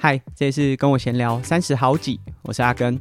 嗨，这次跟我闲聊三十好几，我是阿根。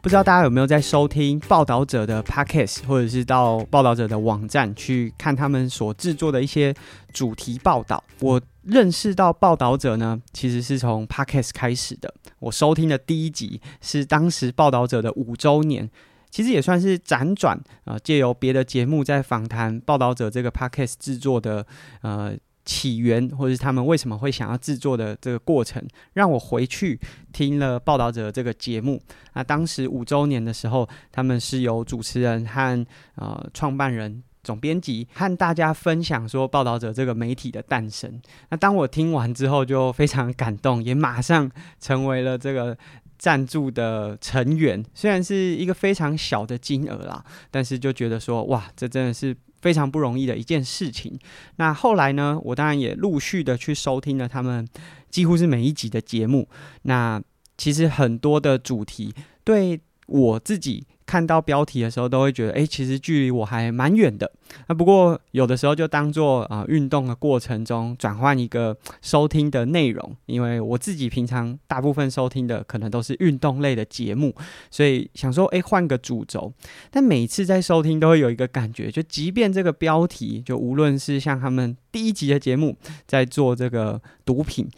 不知道大家有没有在收听报道者的 Podcast，或者是到报道者的网站去看他们所制作的一些主题报道？我认识到报道者呢，其实是从 Podcast 开始的。我收听的第一集是当时报道者的五周年。其实也算是辗转啊，借由别的节目在访谈报道者这个 podcast 制作的呃起源，或者是他们为什么会想要制作的这个过程，让我回去听了报道者这个节目。那当时五周年的时候，他们是由主持人和呃创办人、总编辑和大家分享说报道者这个媒体的诞生。那当我听完之后，就非常感动，也马上成为了这个。赞助的成员虽然是一个非常小的金额啦，但是就觉得说哇，这真的是非常不容易的一件事情。那后来呢，我当然也陆续的去收听了他们几乎是每一集的节目。那其实很多的主题对我自己。看到标题的时候，都会觉得，诶，其实距离我还蛮远的。那不过有的时候就当做啊、运动的过程中转换一个收听的内容，因为我自己平常大部分收听的可能都是运动类的节目，所以想说，诶，换个主轴。但每次在收听都会有一个感觉，就即便这个标题，就无论是像他们第一集的节目在做这个毒品，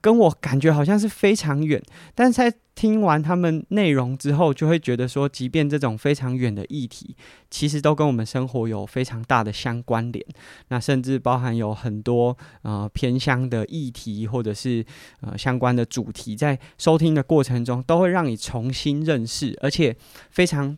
跟我感觉好像是非常远，但是在听完他们内容之后，就会觉得说，即便这种非常远的议题，其实都跟我们生活有非常大的相关联。那甚至包含有很多呃偏乡的议题，或者是呃相关的主题，在收听的过程中，都会让你重新认识，而且非常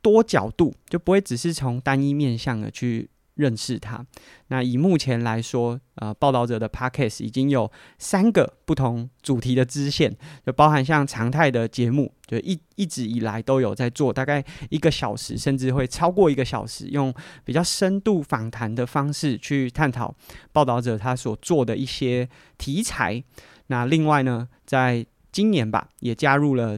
多角度，就不会只是从单一面向的去。认识他。那以目前来说，呃，报道者的 Podcast 已经有三个不同主题的支线，就包含像常态的节目，就一一直以来都有在做，大概一个小时，甚至会超过一个小时，用比较深度访谈的方式去探讨报道者他所做的一些题材。那另外呢，在今年吧，也加入了。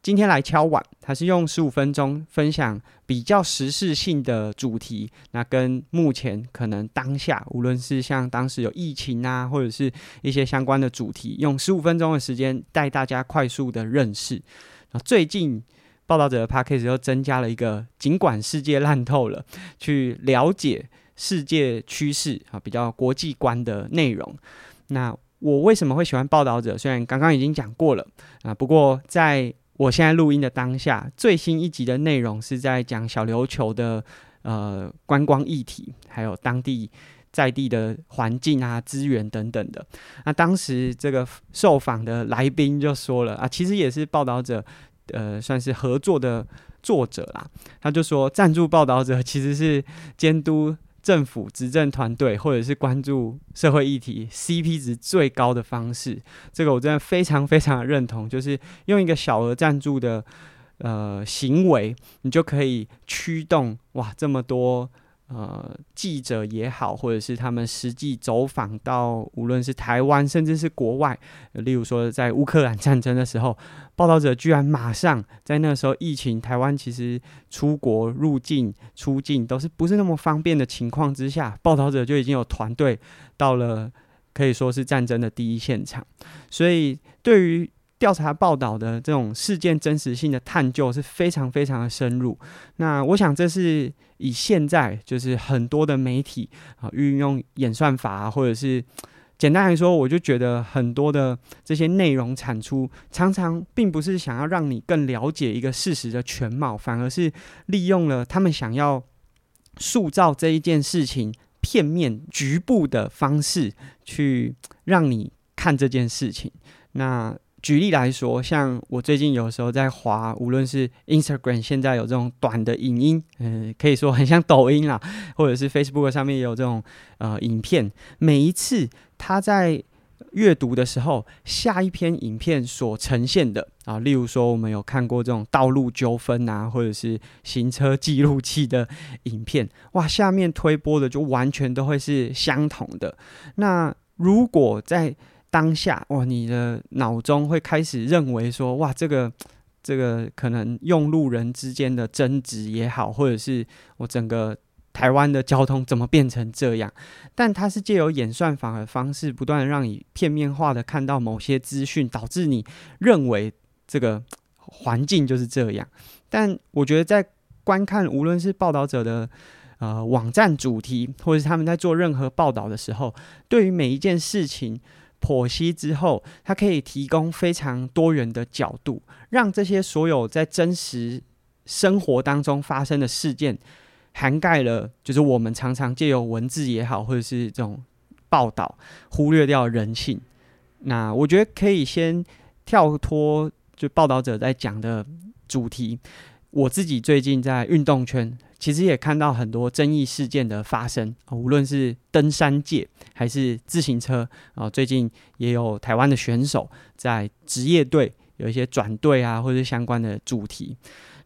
今天来敲碗，还是用十五分钟分享比较时事性的主题，那跟目前可能当下，无论是像当时有疫情啊，或者是一些相关的主题，用十五分钟的时间带大家快速的认识。最近报道者的 Podcast 又增加了一个，尽管世界烂透了，去了解世界趋势啊，比较国际观的内容。那我为什么会喜欢报道者？虽然刚刚已经讲过了啊，不过在我现在录音的当下，最新一集的内容是在讲小琉球的呃观光议题，还有当地在地的环境啊、资源等等的。那当时这个受访的来宾就说了啊，其实也是报道者呃算是合作的作者啦，他就说赞助报道者其实是监督。政府执政团队，或者是关注社会议题，CP 值最高的方式，这个我真的非常非常的认同。就是用一个小额赞助的呃行为，你就可以驱动哇这么多。呃，记者也好，或者是他们实际走访到，无论是台湾，甚至是国外，例如说在乌克兰战争的时候，报道者居然马上在那时候疫情，台湾其实出国入境、出境都是不是那么方便的情况之下，报道者就已经有团队到了，可以说是战争的第一现场，所以对于。调查报道的这种事件真实性的探究是非常非常的深入。那我想这是以现在就是很多的媒体啊运用演算法啊，或者是简单来说，我就觉得很多的这些内容产出常常并不是想要让你更了解一个事实的全貌，反而是利用了他们想要塑造这一件事情片面局部的方式去让你看这件事情。那举例来说，像我最近有时候在滑，无论是 Instagram，现在有这种短的影音，嗯、可以说很像抖音啦，或者是 Facebook 上面也有这种呃影片。每一次他在阅读的时候，下一篇影片所呈现的啊，例如说我们有看过这种道路纠纷啊，或者是行车记录器的影片，哇，下面推播的就完全都会是相同的。那如果在当下哇，你的脑中会开始认为说哇，这个这个可能用路人之间的争执也好，或者是我整个台湾的交通怎么变成这样？但它是借由演算法的方式，不断让你片面化的看到某些资讯，导致你认为这个环境就是这样。但我觉得在观看无论是报道者的呃网站主题，或者是他们在做任何报道的时候，对于每一件事情剖析之后，它可以提供非常多元的角度，让这些所有在真实生活当中发生的事件，涵盖了就是我们常常借由文字也好，或者是这种报道忽略掉人性。那我觉得可以先跳脱就报道者在讲的主题。我自己最近在运动圈，其实也看到很多争议事件的发生，无论是登山界还是自行车啊，最近也有台湾的选手在职业队有一些转队啊，或者是相关的主题。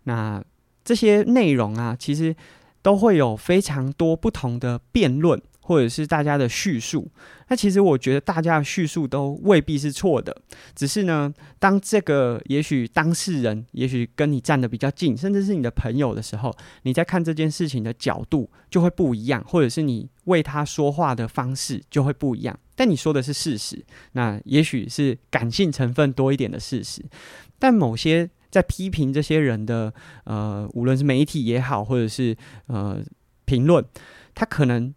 那这些内容啊，其实都会有非常多不同的辩论。或者是大家的叙述，那其实我觉得大家的叙述都未必是错的，只是呢，当这个也许当事人也许跟你站得比较近，甚至是你的朋友的时候，你在看这件事情的角度就会不一样，或者是你为他说话的方式就会不一样。但你说的是事实，那也许是感性成分多一点的事实，但某些在批评这些人的呃，无论是媒体也好，或者是呃评论，他可能。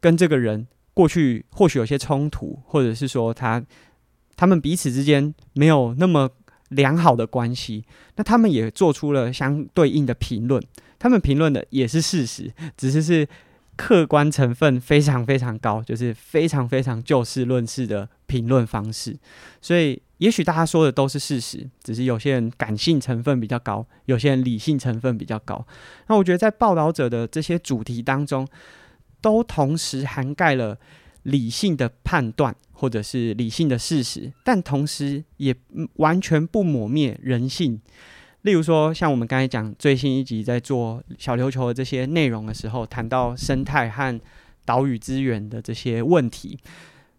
跟这个人过去或许有些冲突，或者是说他他们彼此之间没有那么良好的关系，那他们也做出了相对应的评论，他们评论的也是事实，只是是客观成分非常非常高，就是非常非常就事论事的评论方式。所以也许大家说的都是事实，只是有些人感性成分比较高，有些人理性成分比较高。那我觉得在报道者的这些主题当中，都同时涵盖了理性的判断，或者是理性的事实，但同时也完全不抹灭人性。例如说，像我们刚才讲最新一集在做小琉球的这些内容的时候，谈到生态和岛屿资源的这些问题，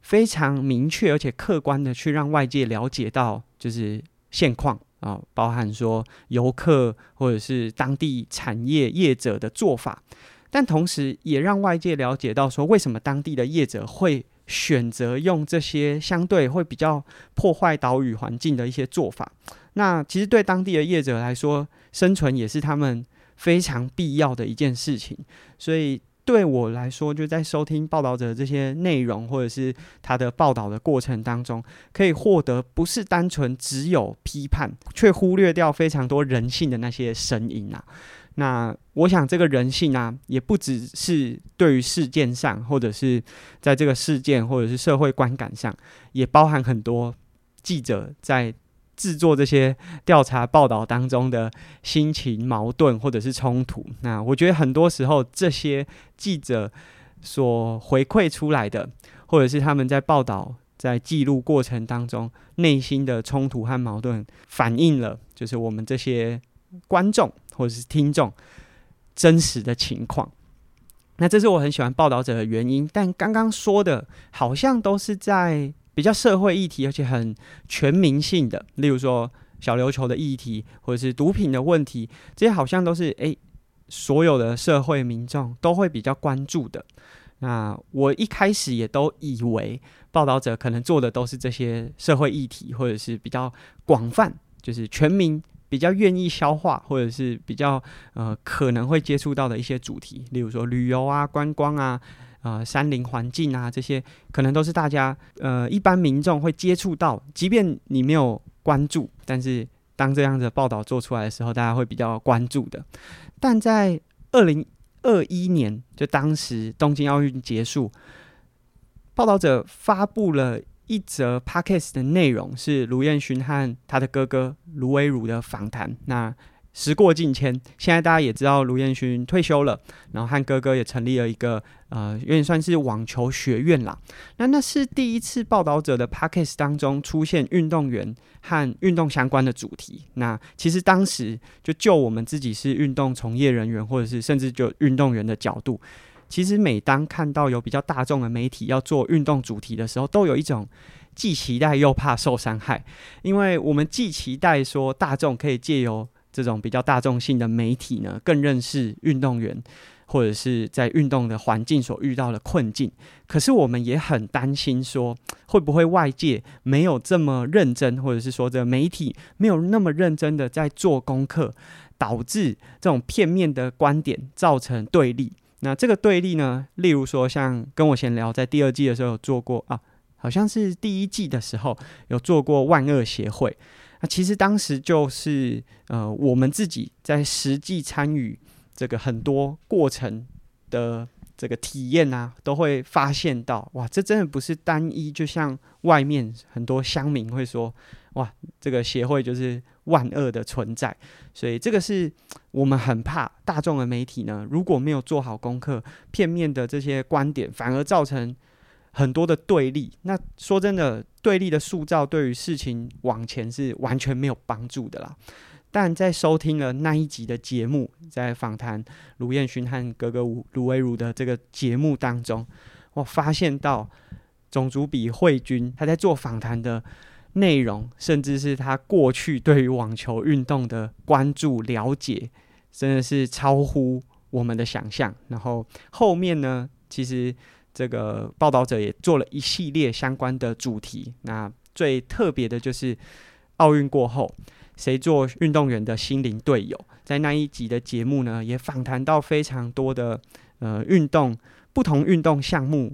非常明确而且客观的去让外界了解到，就是现况啊，包含说游客或者是当地产业业者的做法。但同时，也让外界了解到说，为什么当地的业者会选择用这些相对会比较破坏岛屿环境的一些做法。那其实对当地的业者来说，生存也是他们非常必要的一件事情。所以对我来说，就在收听报道者这些内容，或者是他的报道的过程当中，可以获得不是单纯只有批判，却忽略掉非常多人性的那些声音啊。那我想，这个人性啊，也不只是对于事件上，或者是在这个事件或者是社会观感上，也包含很多记者在制作这些调查报道当中的心情矛盾或者是冲突。那我觉得很多时候，这些记者所回馈出来的，或者是他们在报道、在记录过程当中内心的冲突和矛盾，反映了就是我们这些观众。或者是听众真实的情况，那这是我很喜欢报道者的原因。但刚刚说的，好像都是在比较社会议题，而且很全民性的，例如说小琉球的议题，或者是毒品的问题，这些好像都是诶，所有的社会民众都会比较关注的。那我一开始也都以为报道者可能做的都是这些社会议题，或者是比较广泛，就是全民。比较愿意消化，或者是比较呃可能会接触到的一些主题，例如说旅游啊、观光啊、呃山林环境啊这些，可能都是大家呃一般民众会接触到，即便你没有关注，但是当这样的报道做出来的时候，大家会比较关注的。但在二零二一年，就当时东京奥运结束，报道者发布了。一则 podcast 的内容是卢彦勋和他的哥哥卢伟儒的访谈。那时过境迁，现在大家也知道卢彦勋退休了，然后和哥哥也成立了一个呃，有点算是网球学院啦。那那是第一次报道者的 podcast 当中出现运动员和运动相关的主题。那其实当时就就我们自己是运动从业人员，或者是甚至就运动员的角度。其实每当看到有比较大众的媒体要做运动主题的时候，都有一种既期待又怕受伤害，因为我们既期待说大众可以借由这种比较大众性的媒体呢，更认识运动员，或者是在运动的环境所遇到的困境。可是我们也很担心，说会不会外界没有这么认真，或者是说这媒体没有那么认真的在做功课，导致这种片面的观点造成对立。那这个对立呢，例如说像跟我闲聊，在第二季的时候有做过啊，好像是第一季的时候有做过万恶协会。那其实当时就是呃，我们自己在实际参与这个很多过程的这个体验啊，都会发现到哇，这真的不是单一，就像外面很多乡民会说哇，这个协会就是万恶的存在。所以这个是我们很怕大众的媒体呢，如果没有做好功课，片面的这些观点，反而造成。很多的对立，那说真的，对立的塑造对于事情往前是完全没有帮助的啦。但在收听了那一集的节目，在访谈卢彦勋和格格卢维如的这个节目当中，我发现到种族比慧君他在做访谈的内容，甚至是他过去对于网球运动的关注了解，真的是超乎我们的想象。然后后面呢，其实。这个报道者也做了一系列相关的主题。那最特别的就是奥运过后，谁做运动员的心灵队友？在那一集的节目呢，也访谈到非常多的呃运动不同运动项目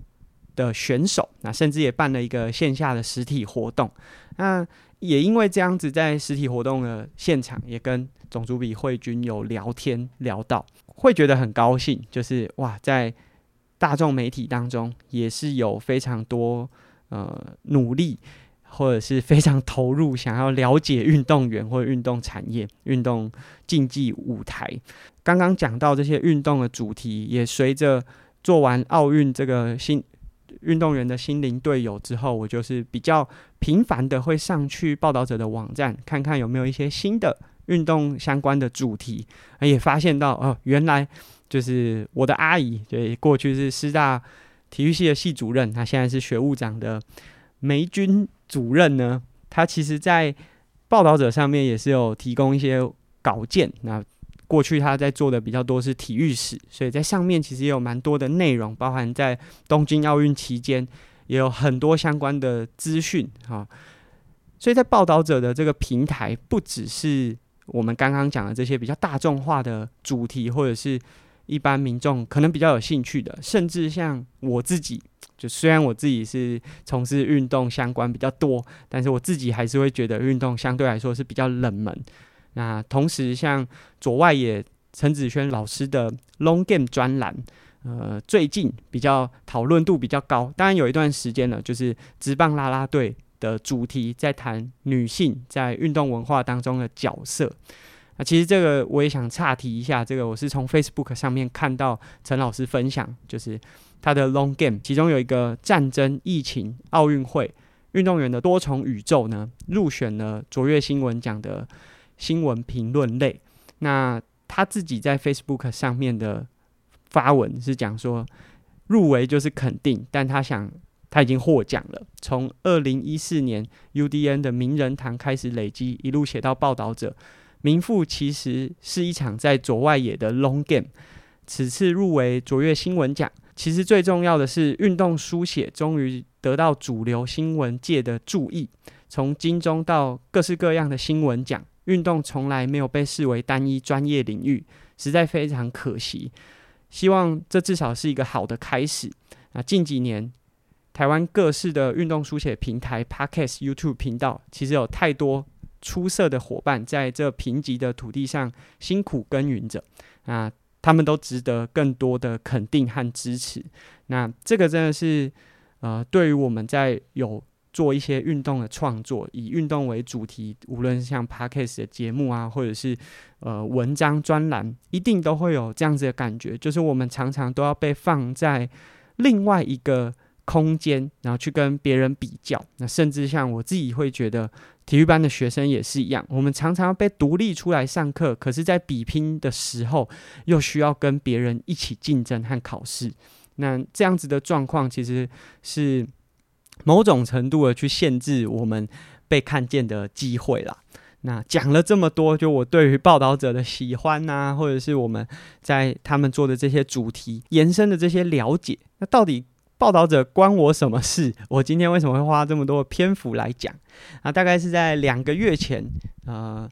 的选手。那甚至也办了一个线下的实体活动。那也因为这样子，在实体活动的现场，也跟种族比会军有聊天聊到，会觉得很高兴。就是哇，在大众媒体当中也是有非常多呃努力，或者是非常投入，想要了解运动员或者运动产业、运动竞技舞台。刚刚讲到这些运动的主题，也随着做完奥运这个新运动员的心灵队友之后，我就是比较频繁的会上去报道者的网站，看看有没有一些新的运动相关的主题，也发现到哦，原来。就是我的阿姨，对，过去是师大体育系的系主任，她现在是学务长的梅军主任呢。她其实，在报道者上面也是有提供一些稿件。那过去他在做的比较多是体育史，所以在上面其实也有蛮多的内容，包含在东京奥运期间也有很多相关的资讯哈。所以在报道者的这个平台，不只是我们刚刚讲的这些比较大众化的主题，或者是。一般民众可能比较有兴趣的，甚至像我自己，就虽然我自己是从事运动相关比较多，但是我自己还是会觉得运动相对来说是比较冷门。那同时，像左外野陈子轩老师的 Long Game 专栏，呃，最近比较讨论度比较高。当然有一段时间了，就是职棒啦啦队的主题在谈女性在运动文化当中的角色。那，其实这个我也想岔题一下。这个我是从 Facebook 上面看到陈老师分享，就是他的 Long Game，其中有一个战争、疫情、奥运会、运动员的多重宇宙呢，入选了卓越新闻奖的新闻评论类。那他自己在 Facebook 上面的发文是讲说，入围就是肯定，但他想他已经获奖了。从二零一四年 UDN 的名人堂开始累积，一路写到报道者。名副其实是一场在左外野的 long game。此次入围卓越新闻奖，其实最重要的是运动书写终于得到主流新闻界的注意。从金钟到各式各样的新闻奖，运动从来没有被视为单一专业领域，实在非常可惜。希望这至少是一个好的开始。那近几年，台湾各式的运动书写平台、Podcast、YouTube 频道，其实有太多。出色的伙伴在这贫瘠的土地上辛苦耕耘着，啊，他们都值得更多的肯定和支持。那这个真的是，呃，对于我们在有做一些运动的创作，以运动为主题，无论是像 Podcast 的节目啊，或者是呃文章专栏，一定都会有这样子的感觉，就是我们常常都要被放在另外一个空间，然后去跟别人比较。那甚至像我自己会觉得。体育班的学生也是一样，我们常常被独立出来上课，可是，在比拼的时候，又需要跟别人一起竞争和考试。那这样子的状况，其实是某种程度的去限制我们被看见的机会啦。那讲了这么多，就我对于报道者的喜欢呐、啊，或者是我们在他们做的这些主题延伸的这些了解，那到底报道者关我什么事？我今天为什么会花这么多篇幅来讲？啊，大概是在两个月前，呃，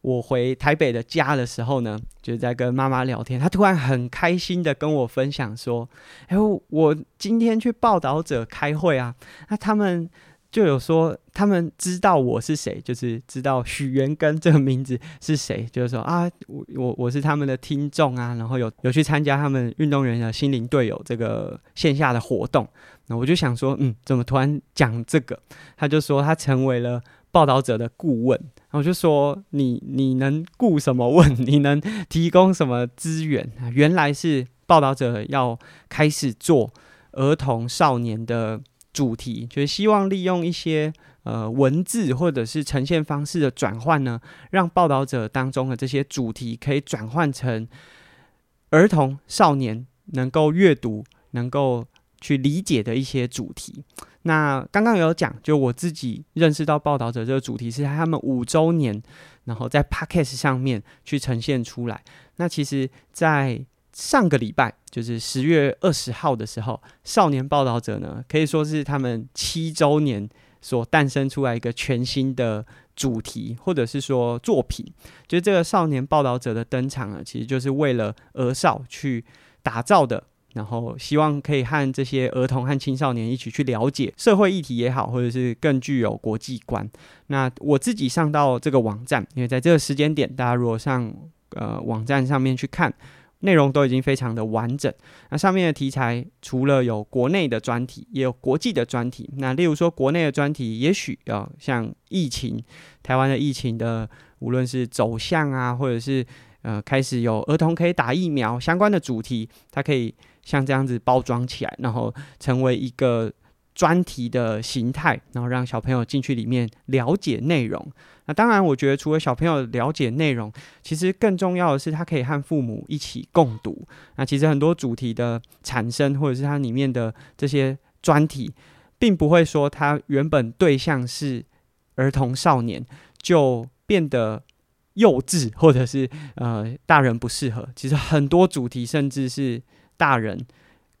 我回台北的家的时候呢，就在跟妈妈聊天，她突然很开心的跟我分享说：“哎，我今天去报道者开会啊，那他们。”就有说他们知道我是谁，就是知道许元根这个名字是谁，就是说啊，我我我是他们的听众啊，然后有有去参加他们运动员的心灵队友这个线下的活动，那我就想说，嗯，怎么突然讲这个？他就说他成为了报道者的顾问，我就说你你能顾什么问？你能提供什么资源？原来是报道者要开始做儿童少年的。主题就是希望利用一些呃文字或者是呈现方式的转换呢，让报道者当中的这些主题可以转换成儿童少年能够阅读、能够去理解的一些主题。那刚刚有讲，就我自己认识到报道者这个主题是他们五周年，然后在 Podcast 上面去呈现出来。那其实，在上个礼拜就是十月二十号的时候，少年报道者呢，可以说是他们七周年所诞生出来一个全新的主题，或者是说作品。就这个少年报道者的登场呢，其实就是为了儿少去打造的，然后希望可以和这些儿童和青少年一起去了解社会议题也好，或者是更具有国际观。那我自己上到这个网站，因为在这个时间点，大家如果上呃网站上面去看。内容都已经非常的完整。那上面的题材除了有国内的专题，也有国际的专题。那例如说国内的专题，也许要像疫情，台湾的疫情的，无论是走向啊，或者是呃开始有儿童可以打疫苗相关的主题，它可以像这样子包装起来，然后成为一个专题的形态，然后让小朋友进去里面了解内容。那当然，我觉得除了小朋友了解内容，其实更重要的是，他可以和父母一起共读。那其实很多主题的产生，或者是它里面的这些专题，并不会说它原本对象是儿童少年，就变得幼稚，或者是呃大人不适合。其实很多主题，甚至是大人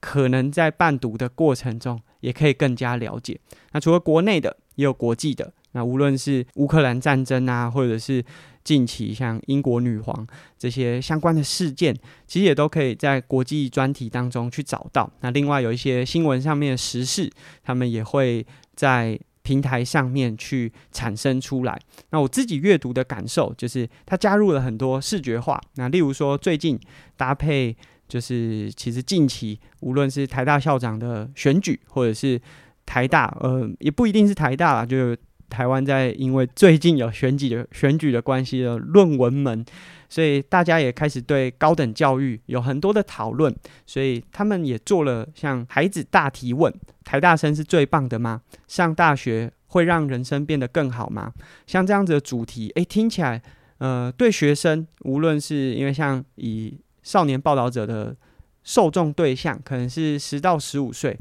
可能在伴读的过程中，也可以更加了解。那除了国内的，也有国际的。那无论是乌克兰战争啊，或者是近期像英国女皇这些相关的事件，其实也都可以在国际专题当中去找到。那另外有一些新闻上面的时事，他们也会在平台上面去产生出来。那我自己阅读的感受就是，它加入了很多视觉化。那例如说，最近搭配就是，其实近期无论是台大校长的选举，或者是台大，呃，也不一定是台大啦，就。台湾在因为最近有选举的选举的关系的论文门，所以大家也开始对高等教育有很多的讨论，所以他们也做了像孩子大提问：台大生是最棒的吗？上大学会让人生变得更好吗？像这样子的主题，诶，听起来，呃，对学生，无论是因为像以少年报道者的受众对象，可能是十到十五岁，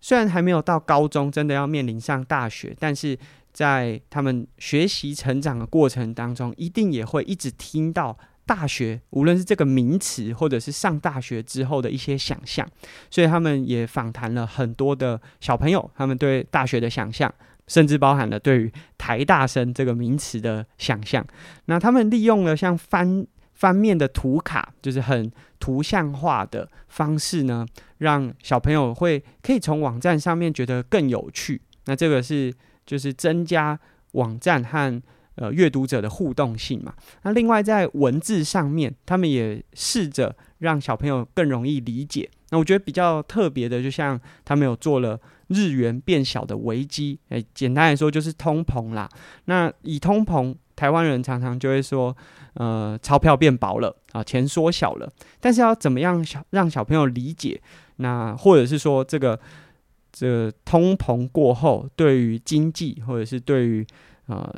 虽然还没有到高中，真的要面临上大学，但是。在他们学习成长的过程当中，一定也会一直听到大学，无论是这个名词，或者是上大学之后的一些想象。所以他们也访谈了很多的小朋友，他们对大学的想象，甚至包含了对于台大生这个名词的想象。那他们利用了像翻翻面的图卡，就是很图像化的方式呢，让小朋友会可以从网站上面觉得更有趣。那这个是。就是增加网站和呃阅读者的互动性嘛。那另外在文字上面，他们也试着让小朋友更容易理解。那我觉得比较特别的，就像他们有做了日元变小的危机，诶，简单来说就是通膨啦。那以通膨，台湾人常常就会说，呃，钞票变薄了啊，钱缩小了。但是要怎么样小让小朋友理解？那或者是说这个。这通膨过后，对于经济或者是对于呃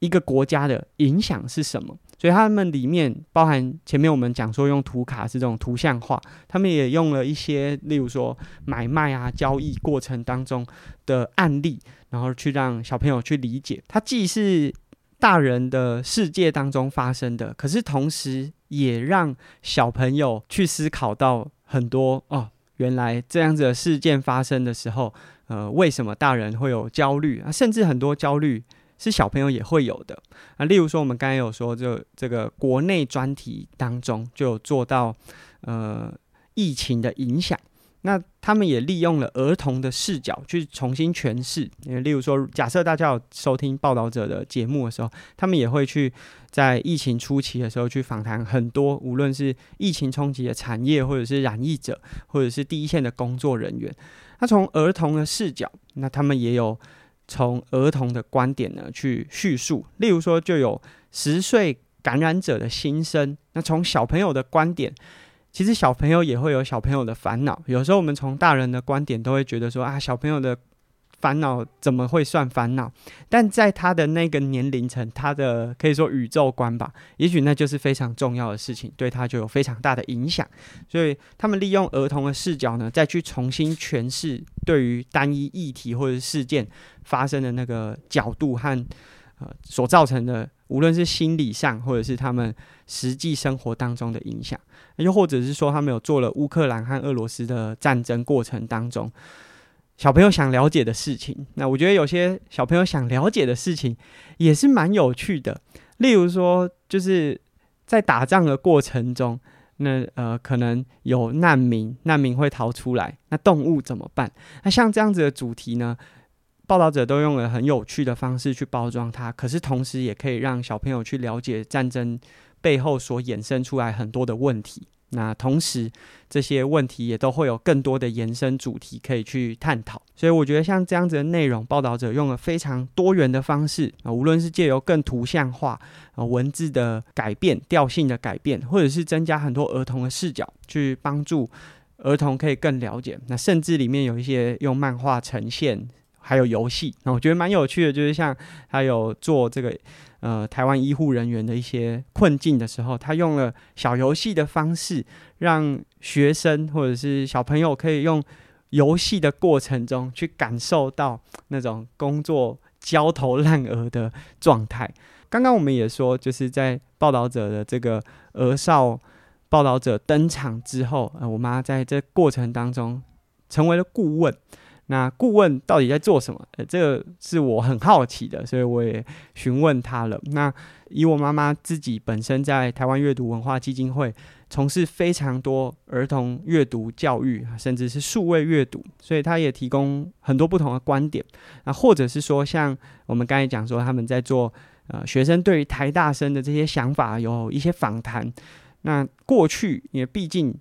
一个国家的影响是什么？所以他们里面包含前面我们讲说用图卡是这种图像化，他们也用了一些，例如说买卖啊、交易过程当中的案例，然后去让小朋友去理解。它既是大人的世界当中发生的，可是同时也让小朋友去思考到很多哦，原来这样子的事件发生的时候，呃，为什么大人会有焦虑啊？甚至很多焦虑是小朋友也会有的啊。例如说，我们刚才有说，就这个国内专题当中就有做到，呃，疫情的影响。那他们也利用了儿童的视角去重新诠释，例如说，假设大家有收听报道者的节目的时候，他们也会去在疫情初期的时候去访谈很多，无论是疫情冲击的产业，或者是染疫者，或者是第一线的工作人员。那从儿童的视角，那他们也有从儿童的观点呢去叙述，例如说，就有十岁感染者的心声。那从小朋友的观点。其实小朋友也会有小朋友的烦恼，有时候我们从大人的观点都会觉得说啊，小朋友的烦恼怎么会算烦恼？但在他的那个年龄层，他的可以说宇宙观吧，也许那就是非常重要的事情，对他就有非常大的影响。所以他们利用儿童的视角呢，再去重新诠释对于单一议题或者事件发生的那个角度和呃所造成的。无论是心理上，或者是他们实际生活当中的影响，又或者是说他们有做了乌克兰和俄罗斯的战争过程当中，小朋友想了解的事情。那我觉得有些小朋友想了解的事情也是蛮有趣的。例如说，就是在打仗的过程中，那呃可能有难民，难民会逃出来，那动物怎么办？那像这样子的主题呢？报道者都用了很有趣的方式去包装它，可是同时也可以让小朋友去了解战争背后所衍生出来很多的问题。那同时这些问题也都会有更多的延伸主题可以去探讨。所以我觉得像这样子的内容，报道者用了非常多元的方式啊，无论是借由更图像化啊文字的改变、调性的改变，或者是增加很多儿童的视角，去帮助儿童可以更了解。那甚至里面有一些用漫画呈现。还有游戏，那我觉得蛮有趣的，就是像他有做这个呃台湾医护人员的一些困境的时候，他用了小游戏的方式，让学生或者是小朋友可以用游戏的过程中去感受到那种工作焦头烂额的状态。刚刚我们也说，就是在报道者的这个儿少报道者登场之后，呃，我妈在这过程当中成为了顾问。那顾问到底在做什么？呃，这个是我很好奇的，所以我也询问他了。那以我妈妈自己本身在台湾阅读文化基金会从事非常多儿童阅读教育，甚至是数位阅读，所以他也提供很多不同的观点。那或者是说，像我们刚才讲说，他们在做呃学生对于台大生的这些想法有一些访谈。那过去也毕竟。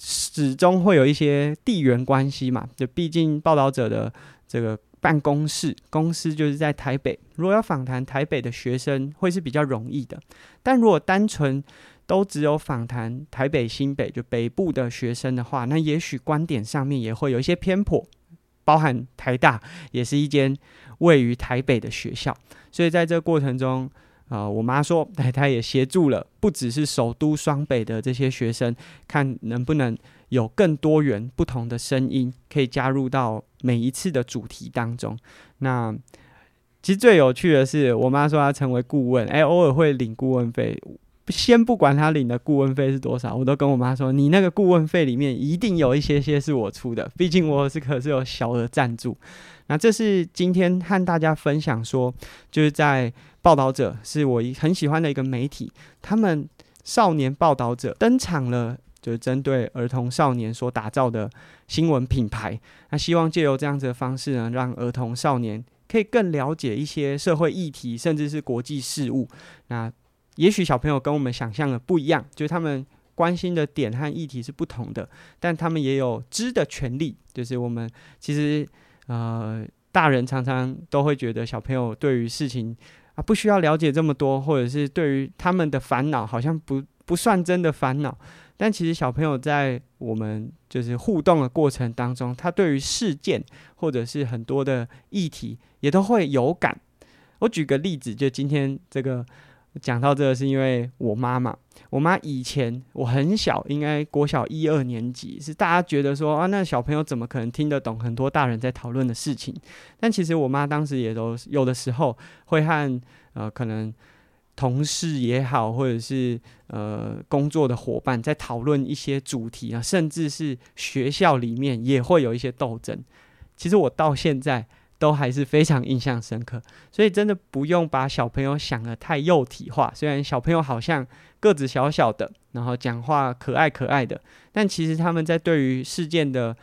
始终会有一些地缘关系嘛，就毕竟报道者的这个办公室公司就是在台北，如果要访谈台北的学生，会是比较容易的。但如果单纯都只有访谈台北新北就北部的学生的话，那也许观点上面也会有一些偏颇。包含台大也是一间位于台北的学校，所以在这个过程中。啊、我妈说，哎，她也协助了，不只是首都双北的这些学生，看能不能有更多元不同的声音，可以加入到每一次的主题当中。那其实最有趣的是，我妈说她成为顾问，哎，偶尔会领顾问费。先不管他领的顾问费是多少，我都跟我妈说，你那个顾问费里面一定有一些些是我出的，毕竟我是可是有小额赞助。那这是今天和大家分享说，就是在。报道者是我很喜欢的一个媒体，他们少年报道者登场了，就是针对儿童少年所打造的新闻品牌。那希望借由这样子的方式呢，让儿童少年可以更了解一些社会议题，甚至是国际事务。那也许小朋友跟我们想象的不一样，就是他们关心的点和议题是不同的，但他们也有知的权利。就是我们其实呃，大人常常都会觉得小朋友对于事情。啊，不需要了解这么多，或者是对于他们的烦恼，好像不不算真的烦恼。但其实小朋友在我们就是互动的过程当中，他对于事件或者是很多的议题，也都会有感。我举个例子，就今天这个讲到这个，是因为我妈妈，我妈以前我很小，应该国小一二年级，是大家觉得说啊，那小朋友怎么可能听得懂很多大人在讨论的事情？但其实我妈当时也都有的时候会和呃可能同事也好，或者是呃工作的伙伴在讨论一些主题啊，甚至是学校里面也会有一些斗争。其实我到现在。都还是非常印象深刻，所以真的不用把小朋友想得太幼体化。虽然小朋友好像个子小小的，然后讲话可爱可爱的，但其实他们在对于事件的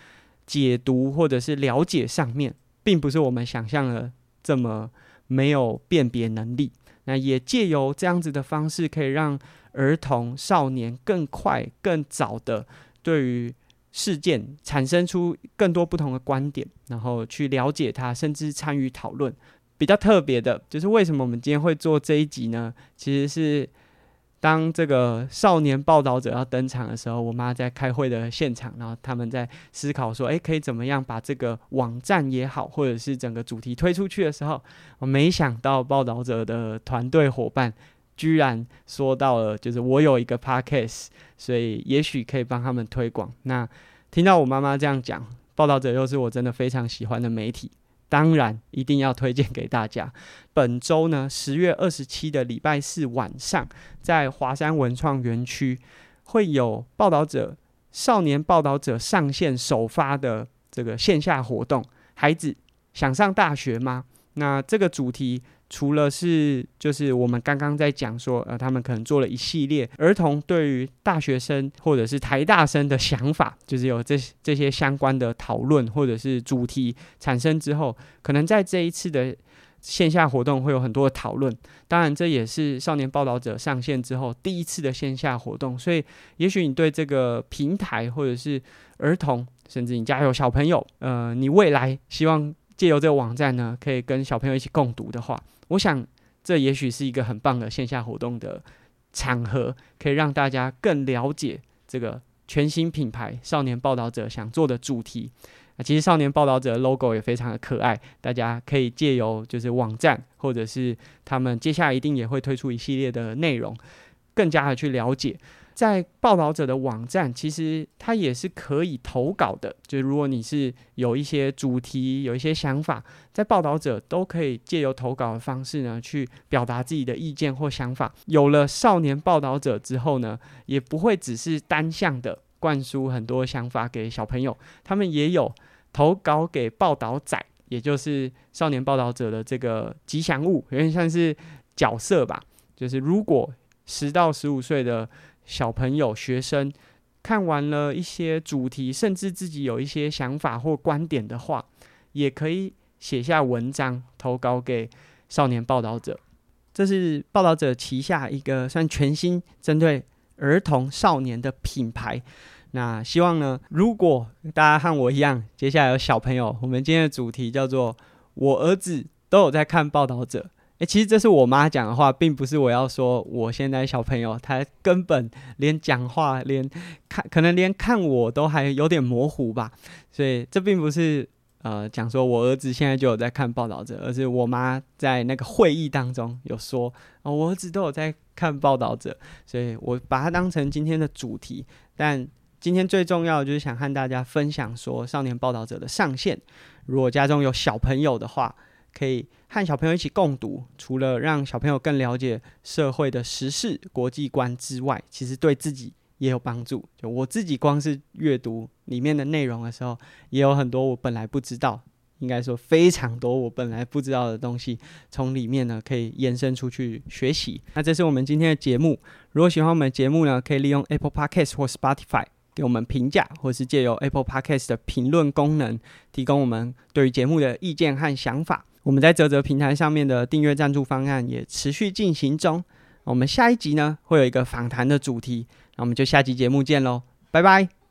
解读或者是了解上面，并不是我们想象的这么没有辨别能力。那也借由这样子的方式，可以让儿童少年更快、更早的对于。事件产生出更多不同的观点，然后去了解它，甚至参与讨论。比较特别的就是为什么我们今天会做这一集呢？其实是当这个少年报道者要登场的时候，我妈在开会的现场，然后他们在思考说：“诶，可以怎么样把这个网站也好，或者是整个主题推出去的时候，我没想到报道者的团队伙伴。”居然说到了，就是我有一个 podcast，所以也许可以帮他们推广。那听到我妈妈这样讲，报道者又是我真的非常喜欢的媒体，当然一定要推荐给大家。本周呢，十月二十七的礼拜四晚上，在华山文创园区会有报道者少年报道者上线首发的这个线下活动。孩子想上大学吗？那这个主题。除了是，就是我们刚刚在讲说，呃，他们可能做了一系列儿童对于大学生或者是台大生的想法，就是有这这些相关的讨论或者是主题产生之后，可能在这一次的线下活动会有很多的讨论。当然，这也是少年报道者上线之后第一次的线下活动，所以也许你对这个平台或者是儿童，甚至你家有小朋友，呃，你未来希望借由这个网站呢，可以跟小朋友一起共读的话。我想，这也许是一个很棒的线下活动的场合，可以让大家更了解这个全新品牌少年报道者想做的主题。啊，其实少年报道者 logo 也非常的可爱，大家可以借由就是网站，或者是他们接下来一定也会推出一系列的内容，更加的去了解。在报道者的网站，其实它也是可以投稿的。就是如果你是有一些主题、有一些想法，在报道者都可以借由投稿的方式呢，去表达自己的意见或想法。有了少年报道者之后呢，也不会只是单向的灌输很多想法给小朋友，他们也有投稿给报道仔，也就是少年报道者的这个吉祥物，有点像是角色吧。就是如果十到十五岁的小朋友、学生看完了一些主题，甚至自己有一些想法或观点的话，也可以写下文章投稿给少年报道者。这是报道者旗下一个算全新针对儿童少年的品牌。那希望呢，如果大家和我一样，接下来有小朋友，我们今天的主题叫做“我儿子都有在看报道者”。其实这是我妈讲的话，并不是我要说。我现在小朋友他根本连讲话、连看，可能连看我都还有点模糊吧。所以这并不是呃讲说我儿子现在就有在看报道者，而是我妈在那个会议当中有说，哦，我儿子都有在看报道者，所以我把它当成今天的主题。但今天最重要的就是想和大家分享说，少年报道者的上线，如果家中有小朋友的话，可以和小朋友一起共读，除了让小朋友更了解社会的时事、国际观之外，其实对自己也有帮助。就我自己光是阅读里面的内容的时候，也有很多我本来不知道，应该说非常多我本来不知道的东西，从里面呢可以延伸出去学习。那这是我们今天的节目。如果喜欢我们的节目呢，可以利用 Apple Podcast 或 Spotify 给我们评价，或是借由 Apple Podcast 的评论功能，提供我们对于节目的意见和想法。我们在泽泽平台上面的订阅赞助方案也持续进行中。我们下一集呢会有一个访谈的主题，那我们就下集节目见喽，拜拜。